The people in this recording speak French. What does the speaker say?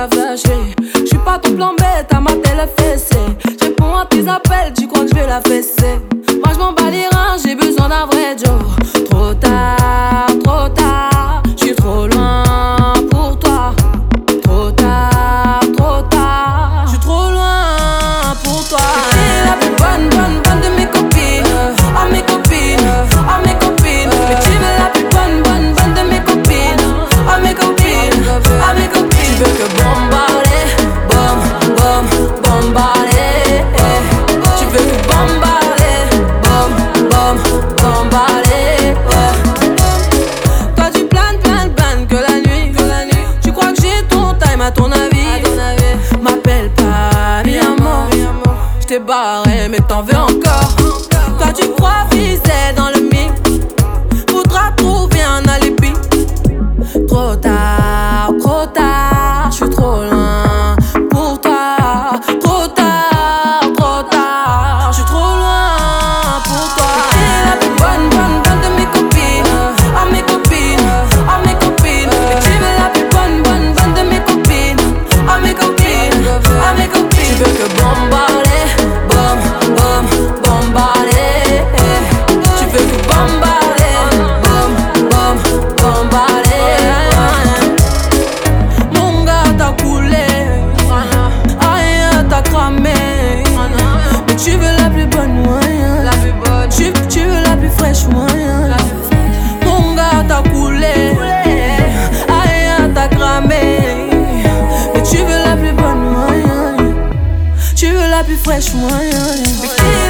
la vacher. J'suis pas tout plan bête, à ma télé fessée. J'réponds à tes appels, tu crois que j'vais la fesser. Moi j'm'en bats les reins, j'ai besoin d'un vrai Joe. Trop tard, trop tard, j'suis trop loin pour toi. Trop tard, trop tard, j'suis trop loin pour toi. Eh, mais t'en veux encore. be fresh one.